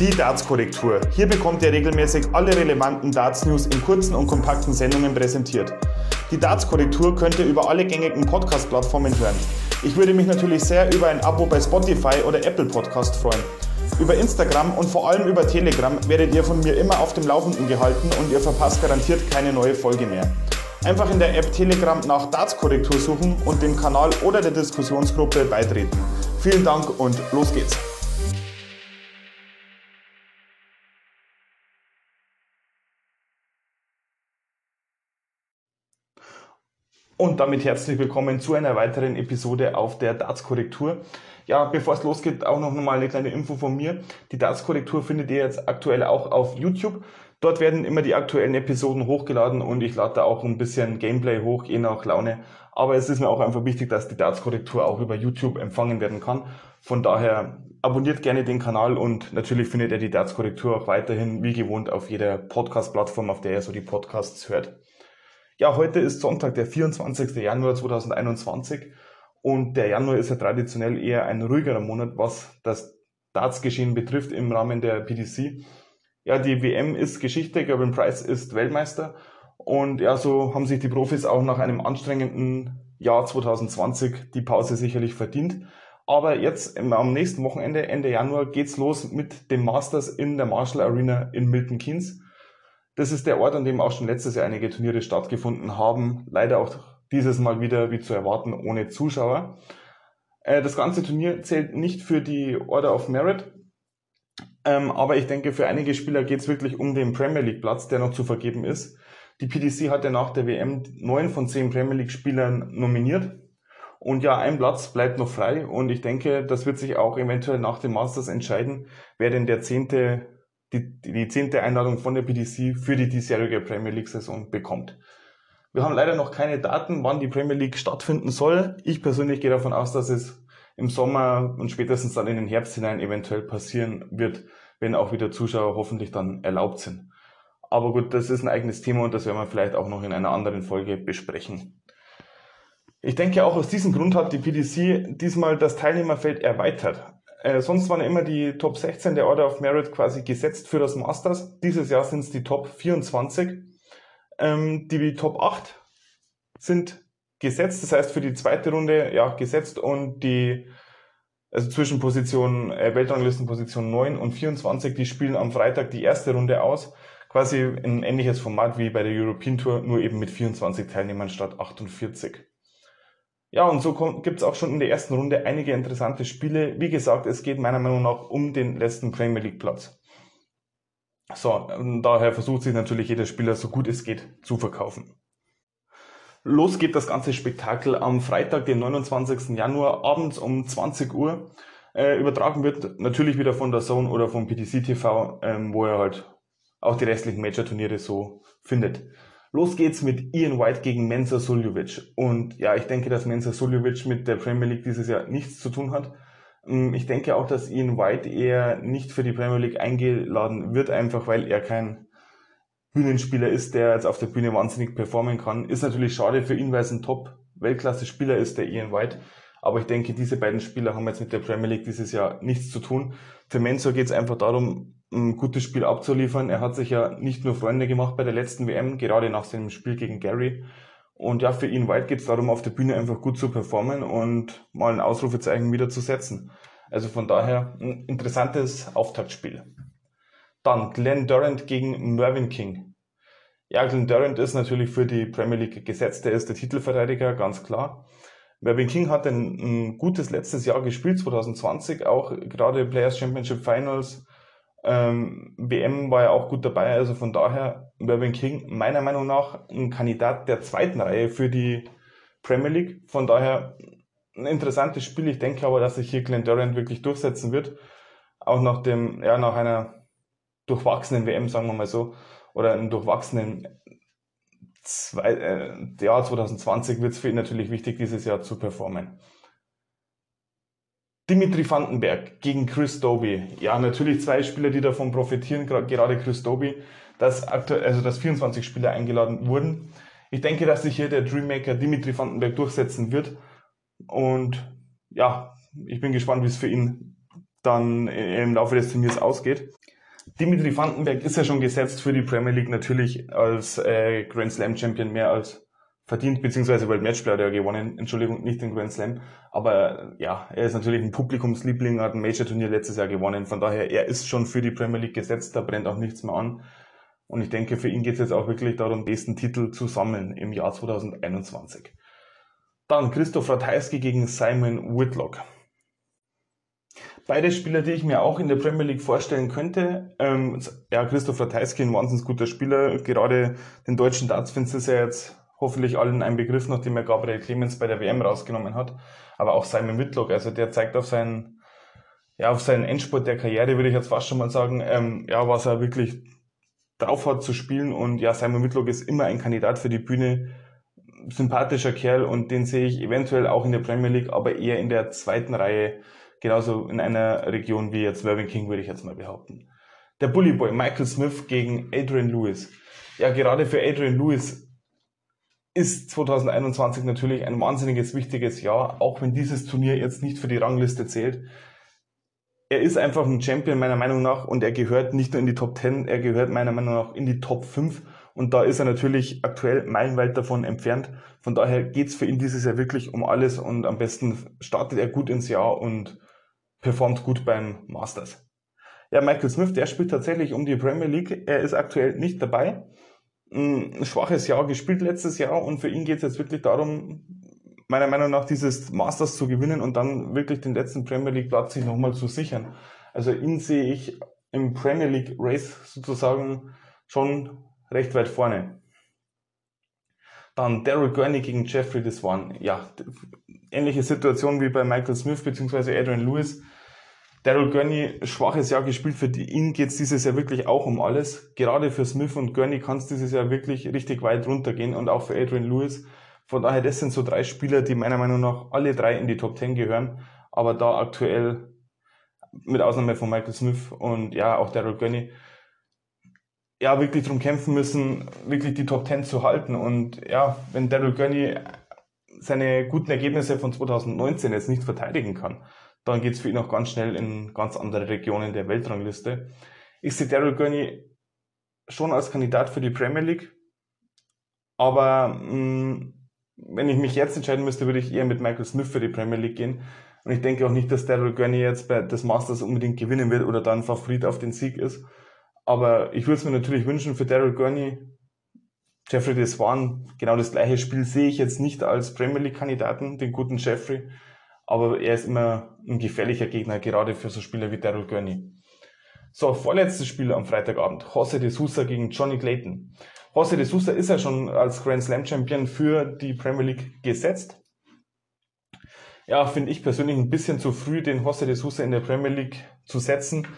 Die Darts-Korrektur. Hier bekommt ihr regelmäßig alle relevanten Darts-News in kurzen und kompakten Sendungen präsentiert. Die Darts-Korrektur könnt ihr über alle gängigen Podcast-Plattformen hören. Ich würde mich natürlich sehr über ein Abo bei Spotify oder Apple Podcast freuen. Über Instagram und vor allem über Telegram werdet ihr von mir immer auf dem Laufenden gehalten und ihr verpasst garantiert keine neue Folge mehr. Einfach in der App Telegram nach Darts-Korrektur suchen und dem Kanal oder der Diskussionsgruppe beitreten. Vielen Dank und los geht's! Und damit herzlich willkommen zu einer weiteren Episode auf der Darts-Korrektur. Ja, bevor es losgeht, auch noch mal eine kleine Info von mir. Die Darts-Korrektur findet ihr jetzt aktuell auch auf YouTube. Dort werden immer die aktuellen Episoden hochgeladen und ich lade da auch ein bisschen Gameplay hoch, je nach Laune. Aber es ist mir auch einfach wichtig, dass die Darts-Korrektur auch über YouTube empfangen werden kann. Von daher abonniert gerne den Kanal und natürlich findet ihr die Darts-Korrektur auch weiterhin wie gewohnt auf jeder Podcast-Plattform, auf der ihr so die Podcasts hört. Ja, heute ist Sonntag, der 24. Januar 2021 und der Januar ist ja traditionell eher ein ruhigerer Monat, was das Darts-Geschehen betrifft im Rahmen der PDC. Ja, die WM ist Geschichte, Gavin Price ist Weltmeister und ja, so haben sich die Profis auch nach einem anstrengenden Jahr 2020 die Pause sicherlich verdient. Aber jetzt am nächsten Wochenende, Ende Januar, geht's los mit dem Masters in der Marshall Arena in Milton Keynes. Das ist der Ort, an dem auch schon letztes Jahr einige Turniere stattgefunden haben. Leider auch dieses Mal wieder, wie zu erwarten, ohne Zuschauer. Äh, das ganze Turnier zählt nicht für die Order of Merit, ähm, aber ich denke, für einige Spieler geht es wirklich um den Premier League Platz, der noch zu vergeben ist. Die PDC hatte nach der WM neun von zehn Premier League Spielern nominiert. Und ja, ein Platz bleibt noch frei und ich denke, das wird sich auch eventuell nach dem Masters entscheiden, wer denn der zehnte die, die zehnte Einladung von der PDC für die diesjährige Premier League Saison bekommt. Wir haben leider noch keine Daten, wann die Premier League stattfinden soll. Ich persönlich gehe davon aus, dass es im Sommer und spätestens dann in den Herbst hinein eventuell passieren wird, wenn auch wieder Zuschauer hoffentlich dann erlaubt sind. Aber gut, das ist ein eigenes Thema und das werden wir vielleicht auch noch in einer anderen Folge besprechen. Ich denke, auch aus diesem Grund hat die PDC diesmal das Teilnehmerfeld erweitert. Äh, sonst waren immer die Top 16 der Order of Merit quasi gesetzt für das Masters. Dieses Jahr sind es die Top 24. Ähm, die Top 8 sind gesetzt, das heißt für die zweite Runde ja gesetzt und die also zwischen Position äh, Weltranglistenposition 9 und 24, die spielen am Freitag die erste Runde aus. Quasi ein ähnliches Format wie bei der European Tour, nur eben mit 24 Teilnehmern statt 48. Ja, und so gibt es auch schon in der ersten Runde einige interessante Spiele. Wie gesagt, es geht meiner Meinung nach um den letzten Premier League Platz. So, daher versucht sich natürlich jeder Spieler so gut es geht zu verkaufen. Los geht das ganze Spektakel am Freitag, den 29. Januar, abends um 20 Uhr. Äh, übertragen wird natürlich wieder von der Zone oder vom PTC TV, ähm, wo er halt auch die restlichen Major-Turniere so findet. Los geht's mit Ian White gegen Mensa Suljovic. Und ja, ich denke, dass Mensa Suljovic mit der Premier League dieses Jahr nichts zu tun hat. Ähm, ich denke auch, dass Ian White eher nicht für die Premier League eingeladen wird, einfach weil er kein Bühnenspieler ist, der jetzt auf der Bühne wahnsinnig performen kann. Ist natürlich schade für ihn, weil es ein Top-Weltklasse-Spieler ist, der Ian White. Aber ich denke, diese beiden Spieler haben jetzt mit der Premier League dieses Jahr nichts zu tun. Für Mensah geht es einfach darum, ein gutes Spiel abzuliefern. Er hat sich ja nicht nur Freunde gemacht bei der letzten WM, gerade nach seinem Spiel gegen Gary. Und ja, für ihn White geht es darum, auf der Bühne einfach gut zu performen und mal ein Ausrufezeichen wieder zu setzen. Also von daher ein interessantes Auftaktspiel. Dann Glenn Durant gegen Mervyn King. Ja, Glenn Durant ist natürlich für die Premier League gesetzt. Er ist der Titelverteidiger, ganz klar. Mervyn King hat ein, ein gutes letztes Jahr gespielt, 2020, auch gerade Players Championship Finals ähm, WM war ja auch gut dabei, also von daher Mervyn King meiner Meinung nach ein Kandidat der zweiten Reihe für die Premier League. Von daher ein interessantes Spiel. Ich denke aber, dass sich hier Glenn Durant wirklich durchsetzen wird. Auch nach dem, ja, nach einer durchwachsenen WM, sagen wir mal so, oder einem durchwachsenen zwei, äh, Jahr 2020 wird es für ihn natürlich wichtig, dieses Jahr zu performen. Dimitri Vandenberg gegen Chris Doby. Ja, natürlich zwei Spieler, die davon profitieren, gerade Chris Doby, dass also dass 24 Spieler eingeladen wurden. Ich denke, dass sich hier der Dreammaker Dimitri Vandenberg durchsetzen wird. Und ja, ich bin gespannt, wie es für ihn dann im Laufe des Turniers ausgeht. Dimitri Vandenberg ist ja schon gesetzt für die Premier League natürlich als äh, Grand Slam Champion mehr als verdient, beziehungsweise World Matchplay hat er gewonnen, Entschuldigung, nicht den Grand Slam. Aber ja, er ist natürlich ein Publikumsliebling, hat ein Major-Turnier letztes Jahr gewonnen. Von daher, er ist schon für die Premier League gesetzt, da brennt auch nichts mehr an. Und ich denke, für ihn geht es jetzt auch wirklich darum, nächsten Titel zu sammeln im Jahr 2021. Dann Christoph Ratajski gegen Simon Whitlock. Beide Spieler, die ich mir auch in der Premier League vorstellen könnte. Ähm, ja, Christoph Ratajski, ein wahnsinnig guter Spieler. Gerade den deutschen Darts-Fans ist er jetzt hoffentlich allen ein Begriff, nachdem er Gabriel Clemens bei der WM rausgenommen hat. Aber auch Simon Whitlock, also der zeigt auf seinen, ja, auf seinen Endspurt der Karriere, würde ich jetzt fast schon mal sagen, ähm, ja, was er wirklich drauf hat zu spielen. Und ja, Simon Whitlock ist immer ein Kandidat für die Bühne. Sympathischer Kerl und den sehe ich eventuell auch in der Premier League, aber eher in der zweiten Reihe, genauso in einer Region wie jetzt Mervyn King, würde ich jetzt mal behaupten. Der Bully Boy Michael Smith gegen Adrian Lewis. Ja, gerade für Adrian Lewis ist 2021 natürlich ein wahnsinniges wichtiges Jahr, auch wenn dieses Turnier jetzt nicht für die Rangliste zählt. Er ist einfach ein Champion meiner Meinung nach und er gehört nicht nur in die Top 10, er gehört meiner Meinung nach in die Top 5 und da ist er natürlich aktuell meilenweit davon entfernt. Von daher geht's für ihn dieses Jahr wirklich um alles und am besten startet er gut ins Jahr und performt gut beim Masters. Ja, Michael Smith, der spielt tatsächlich um die Premier League. Er ist aktuell nicht dabei ein schwaches Jahr gespielt letztes Jahr und für ihn geht es jetzt wirklich darum, meiner Meinung nach dieses Masters zu gewinnen und dann wirklich den letzten Premier League Platz sich nochmal zu sichern. Also ihn sehe ich im Premier League Race sozusagen schon recht weit vorne. Dann Daryl Gurney gegen Jeffrey Deswan. Ja, ähnliche Situation wie bei Michael Smith bzw. Adrian Lewis. Daryl Gurney, schwaches Jahr gespielt. Für ihn geht es dieses Jahr wirklich auch um alles. Gerade für Smith und Gurney kann es dieses Jahr wirklich richtig weit runtergehen und auch für Adrian Lewis. Von daher, das sind so drei Spieler, die meiner Meinung nach alle drei in die Top 10 gehören. Aber da aktuell, mit Ausnahme von Michael Smith und ja, auch Daryl Gurney, ja, wirklich darum kämpfen müssen, wirklich die Top 10 zu halten. Und ja, wenn Daryl Gurney seine guten Ergebnisse von 2019 jetzt nicht verteidigen kann, dann geht es für ihn auch ganz schnell in ganz andere Regionen der Weltrangliste. Ich sehe Daryl Gurney schon als Kandidat für die Premier League, aber mh, mm, wenn ich mich jetzt entscheiden müsste, würde ich eher mit Michael Smith für die Premier League gehen. Und ich denke auch nicht, dass Daryl Gurney jetzt bei des Masters unbedingt gewinnen wird oder dann Favorit auf den Sieg ist. Aber ich würde es mir natürlich wünschen für Daryl Gurney. Jeffrey Deswan, genau das gleiche Spiel sehe ich jetzt nicht als Premier League Kandidaten, den guten Jeffrey aber er ist immer ein gefährlicher Gegner, gerade für so Spieler wie Daryl Gurney. So, vorletztes Spiel am Freitagabend. Jose de Sousa gegen Johnny Clayton. Jose de Sousa ist ja schon als Grand Slam Champion für die Premier League gesetzt. Ja, finde ich persönlich ein bisschen zu früh, den Jose de Sousa in der Premier League zu setzen.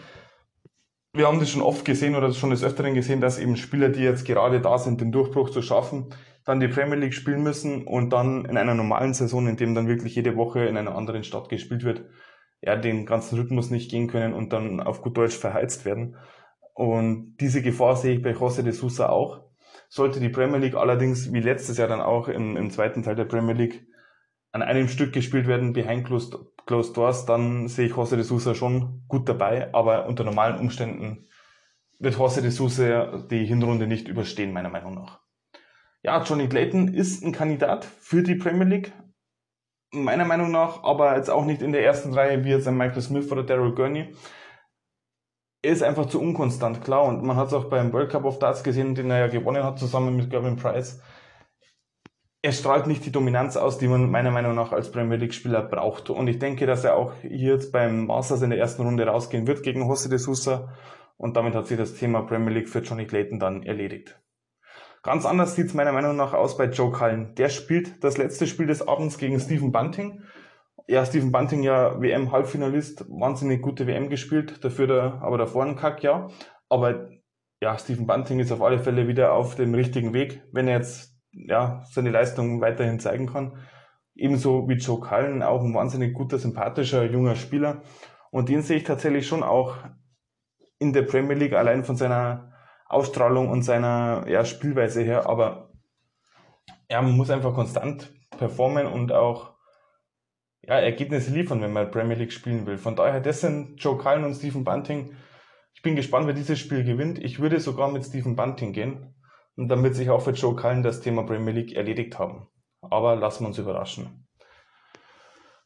Wir haben das schon oft gesehen oder schon des Öfteren gesehen, dass eben Spieler, die jetzt gerade da sind, den Durchbruch zu schaffen, dann die Premier League spielen müssen und dann in einer normalen Saison, in dem dann wirklich jede Woche in einer anderen Stadt gespielt wird, ja, den ganzen Rhythmus nicht gehen können und dann auf gut Deutsch verheizt werden. Und diese Gefahr sehe ich bei José de Sousa auch. Sollte die Premier League allerdings, wie letztes Jahr dann auch im, im zweiten Teil der Premier League, an einem Stück gespielt werden, behind closed, closed doors, dann sehe ich José de Sousa schon gut dabei, aber unter normalen Umständen wird José de Sousa die Hinrunde nicht überstehen, meiner Meinung nach. Ja, Johnny Clayton ist ein Kandidat für die Premier League. Meiner Meinung nach, aber jetzt auch nicht in der ersten Reihe wie jetzt ein Michael Smith oder Daryl Gurney. Er ist einfach zu unkonstant, klar. Und man hat es auch beim World Cup of Darts gesehen, den er ja gewonnen hat, zusammen mit Gavin Price. Er strahlt nicht die Dominanz aus, die man meiner Meinung nach als Premier League-Spieler braucht. Und ich denke, dass er auch hier jetzt beim Masters in der ersten Runde rausgehen wird gegen José de Sousa. Und damit hat sich das Thema Premier League für Johnny Clayton dann erledigt. Ganz anders sieht es meiner Meinung nach aus bei Joe Cullen. Der spielt das letzte Spiel des Abends gegen Stephen Bunting. Ja, Stephen Bunting ja WM-Halbfinalist, wahnsinnig gute WM gespielt, dafür der, aber davor ein Kackjahr. Aber ja, Stephen Bunting ist auf alle Fälle wieder auf dem richtigen Weg, wenn er jetzt ja, seine Leistung weiterhin zeigen kann. Ebenso wie Joe Cullen, auch ein wahnsinnig guter, sympathischer, junger Spieler. Und den sehe ich tatsächlich schon auch in der Premier League allein von seiner Ausstrahlung und seiner ja, Spielweise her, aber ja, man muss einfach konstant performen und auch ja, Ergebnisse liefern, wenn man Premier League spielen will. Von daher, das sind Joe Cullen und Stephen Bunting Ich bin gespannt, wer dieses Spiel gewinnt. Ich würde sogar mit Stephen Bunting gehen. Und dann wird sich auch für Joe Cullen das Thema Premier League erledigt haben. Aber lassen wir uns überraschen.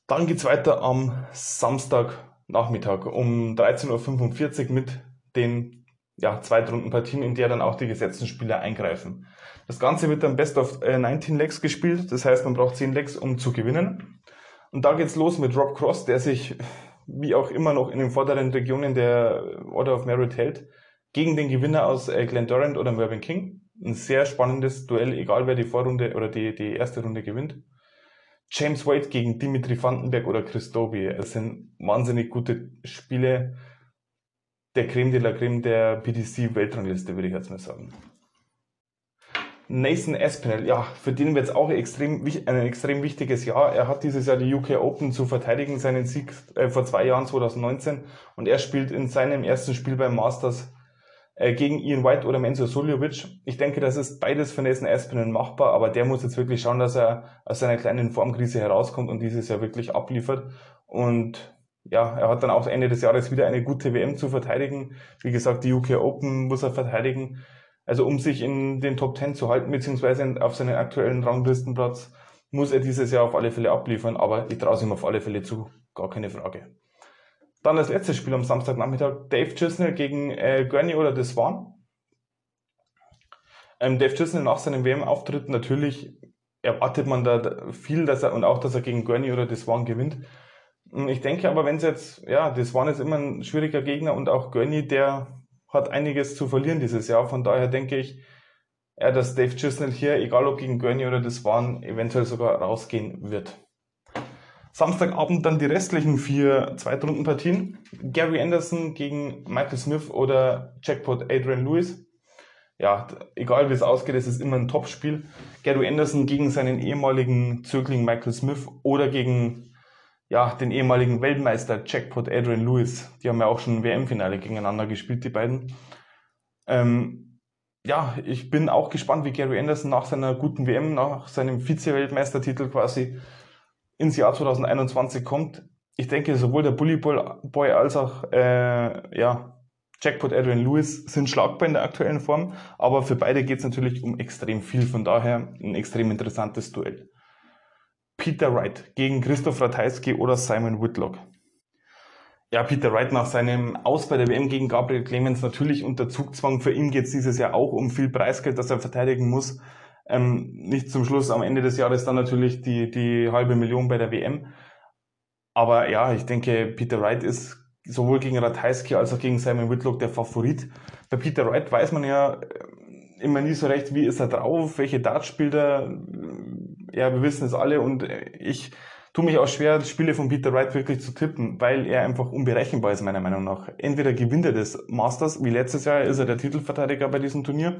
Dann geht's weiter am Samstagnachmittag um 13.45 Uhr mit den ja, Zweitrundenpartien, in der dann auch die gesetzten Spieler eingreifen. Das Ganze wird dann Best of 19 äh, Legs gespielt, das heißt, man braucht 10 Legs, um zu gewinnen. Und da geht's los mit Rob Cross, der sich wie auch immer noch in den vorderen Regionen der Order of Merit hält, gegen den Gewinner aus äh, Glenn Durant oder Mervyn King. Ein sehr spannendes Duell, egal wer die Vorrunde oder die, die erste Runde gewinnt. James Wade gegen Dimitri Vandenberg oder Chris Doby. Es sind wahnsinnig gute Spiele der Creme de la Creme der PDC-Weltrangliste, würde ich jetzt mal sagen. Nathan Espinel, ja, für den wird es auch extrem, ein extrem wichtiges Jahr. Er hat dieses Jahr die UK Open zu verteidigen, seinen Sieg äh, vor zwei Jahren, 2019. Und er spielt in seinem ersten Spiel beim Masters äh, gegen Ian White oder Menzo Suljovic. Ich denke, das ist beides für Nathan Espinel machbar, aber der muss jetzt wirklich schauen, dass er aus seiner kleinen Formkrise herauskommt und dieses Jahr wirklich abliefert. Und ja, er hat dann auch Ende des Jahres wieder eine gute WM zu verteidigen. Wie gesagt, die UK Open muss er verteidigen. Also um sich in den Top 10 zu halten, beziehungsweise auf seinen aktuellen Ranglistenplatz, muss er dieses Jahr auf alle Fälle abliefern, aber ich traue es ihm auf alle Fälle zu, gar keine Frage. Dann das letzte Spiel am Samstagnachmittag, Dave Chisnell gegen äh, Gurney oder The Swan. Ähm, Dave Chisnell nach seinem WM-Auftritt natürlich erwartet man da viel, dass er und auch, dass er gegen Gurney oder The Swan gewinnt. Hm, ich denke aber, wenn es jetzt, ja, The Swan ist immer ein schwieriger Gegner und auch Gurney, der hat einiges zu verlieren dieses Jahr. Von daher denke ich, ja, dass Dave Chisnell hier, egal ob gegen Gurney oder das waren, eventuell sogar rausgehen wird. Samstagabend dann die restlichen vier Zweitrundenpartien. Gary Anderson gegen Michael Smith oder Jackpot Adrian Lewis. Ja, egal wie es ausgeht, es ist immer ein Topspiel. Gary Anderson gegen seinen ehemaligen Zögling Michael Smith oder gegen ja, den ehemaligen Weltmeister Jackpot Adrian Lewis. Die haben ja auch schon WM-Finale gegeneinander gespielt, die beiden. Ähm, ja, ich bin auch gespannt, wie Gary Anderson nach seiner guten WM, nach seinem Vize-Weltmeistertitel quasi ins Jahr 2021 kommt. Ich denke, sowohl der Bully Boy als auch äh, ja, Jackpot Adrian Lewis sind schlagbar in der aktuellen Form, aber für beide geht es natürlich um extrem viel, von daher ein extrem interessantes Duell. Peter Wright gegen Christoph Ratajski oder Simon Whitlock. Ja, Peter Wright nach seinem Aus bei der WM gegen Gabriel Clemens natürlich unter Zugzwang. Für ihn geht es dieses Jahr auch um viel Preisgeld, das er verteidigen muss. Ähm, nicht zum Schluss am Ende des Jahres dann natürlich die, die halbe Million bei der WM. Aber ja, ich denke, Peter Wright ist sowohl gegen Ratajski als auch gegen Simon Whitlock der Favorit. Bei Peter Wright weiß man ja äh, immer nie so recht, wie ist er drauf, welche Darts spielt er, ja, wir wissen es alle und ich tue mich auch schwer, Spiele von Peter Wright wirklich zu tippen, weil er einfach unberechenbar ist, meiner Meinung nach. Entweder gewinnt er das Masters, wie letztes Jahr ist er der Titelverteidiger bei diesem Turnier,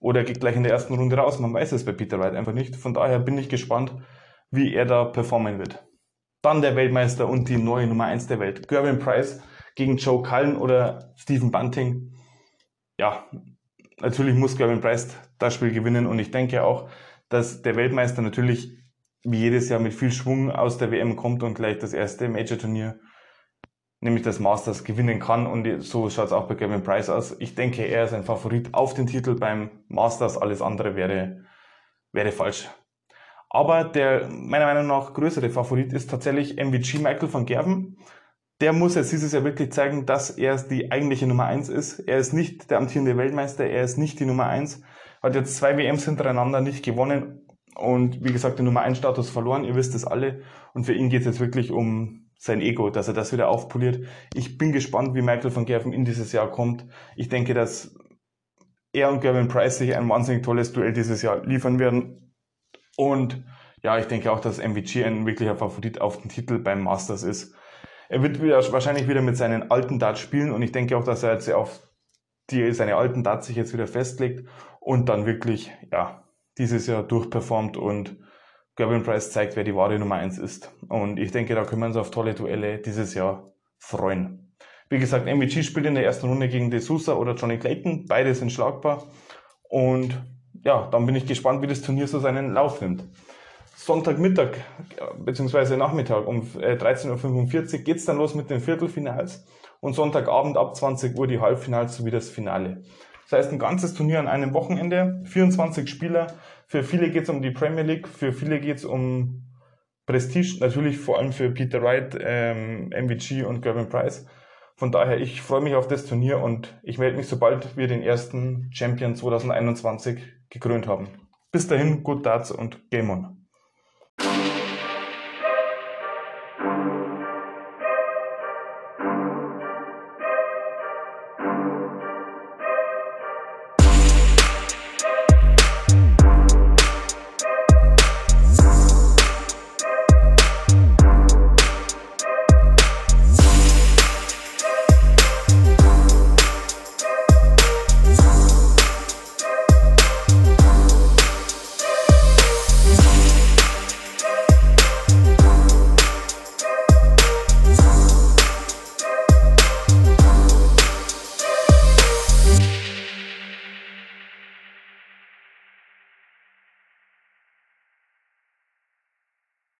oder er geht gleich in der ersten Runde raus. Man weiß es bei Peter Wright einfach nicht. Von daher bin ich gespannt, wie er da performen wird. Dann der Weltmeister und die neue Nummer 1 der Welt. Gervin Price gegen Joe Cullen oder Stephen Bunting. Ja, natürlich muss Gervin Price das Spiel gewinnen und ich denke auch, dass der Weltmeister natürlich wie jedes Jahr mit viel Schwung aus der WM kommt und gleich das erste Major-Turnier, nämlich das Masters, gewinnen kann. Und so schaut es auch bei Gavin Price aus. Ich denke, er ist ein Favorit auf den Titel beim Masters. Alles andere wäre, wäre falsch. Aber der meiner Meinung nach größere Favorit ist tatsächlich MVG Michael van Gerven. Der muss jetzt dieses Jahr wirklich zeigen, dass er die eigentliche Nummer eins ist. Er ist nicht der amtierende Weltmeister, er ist nicht die Nummer eins hat jetzt zwei WMs hintereinander nicht gewonnen und wie gesagt den Nummer 1 Status verloren, ihr wisst es alle. Und für ihn geht es jetzt wirklich um sein Ego, dass er das wieder aufpoliert. Ich bin gespannt, wie Michael van Gerven in dieses Jahr kommt. Ich denke, dass er und Gavin Price sich ein wahnsinnig tolles Duell dieses Jahr liefern werden. Und ja, ich denke auch, dass MVG ein wirklicher Favorit auf den Titel beim Masters ist. Er wird wieder, wahrscheinlich wieder mit seinen alten Darts spielen und ich denke auch, dass er jetzt auf die, seine alten Darts sich jetzt wieder festlegt und dann wirklich, ja, dieses Jahr durchperformt und Gavin Price zeigt, wer die wahre Nummer eins ist. Und ich denke, da können wir uns auf tolle Duelle dieses Jahr freuen. Wie gesagt, MVG spielt in der ersten Runde gegen De Sousa oder Johnny Clayton. Beide sind schlagbar. Und ja, dann bin ich gespannt, wie das Turnier so seinen Lauf nimmt. Sonntagmittag bzw. Nachmittag um 13.45 äh, Uhr geht es dann los mit den Viertelfinals. und Sonntagabend ab 20 Uhr die Halbfinals sowie das Finale. Das heißt, ein ganzes Turnier an einem Wochenende, 24 Spieler. Für viele geht es um die Premier League, für viele geht es um Prestige, natürlich vor allem für Peter Wright, ähm, MVG und Gervin Price. Von daher, ich freue mich auf das Turnier und ich melde mich, sobald wir den ersten Champion 2021 gekrönt haben. Bis dahin, gut Darts und Game On.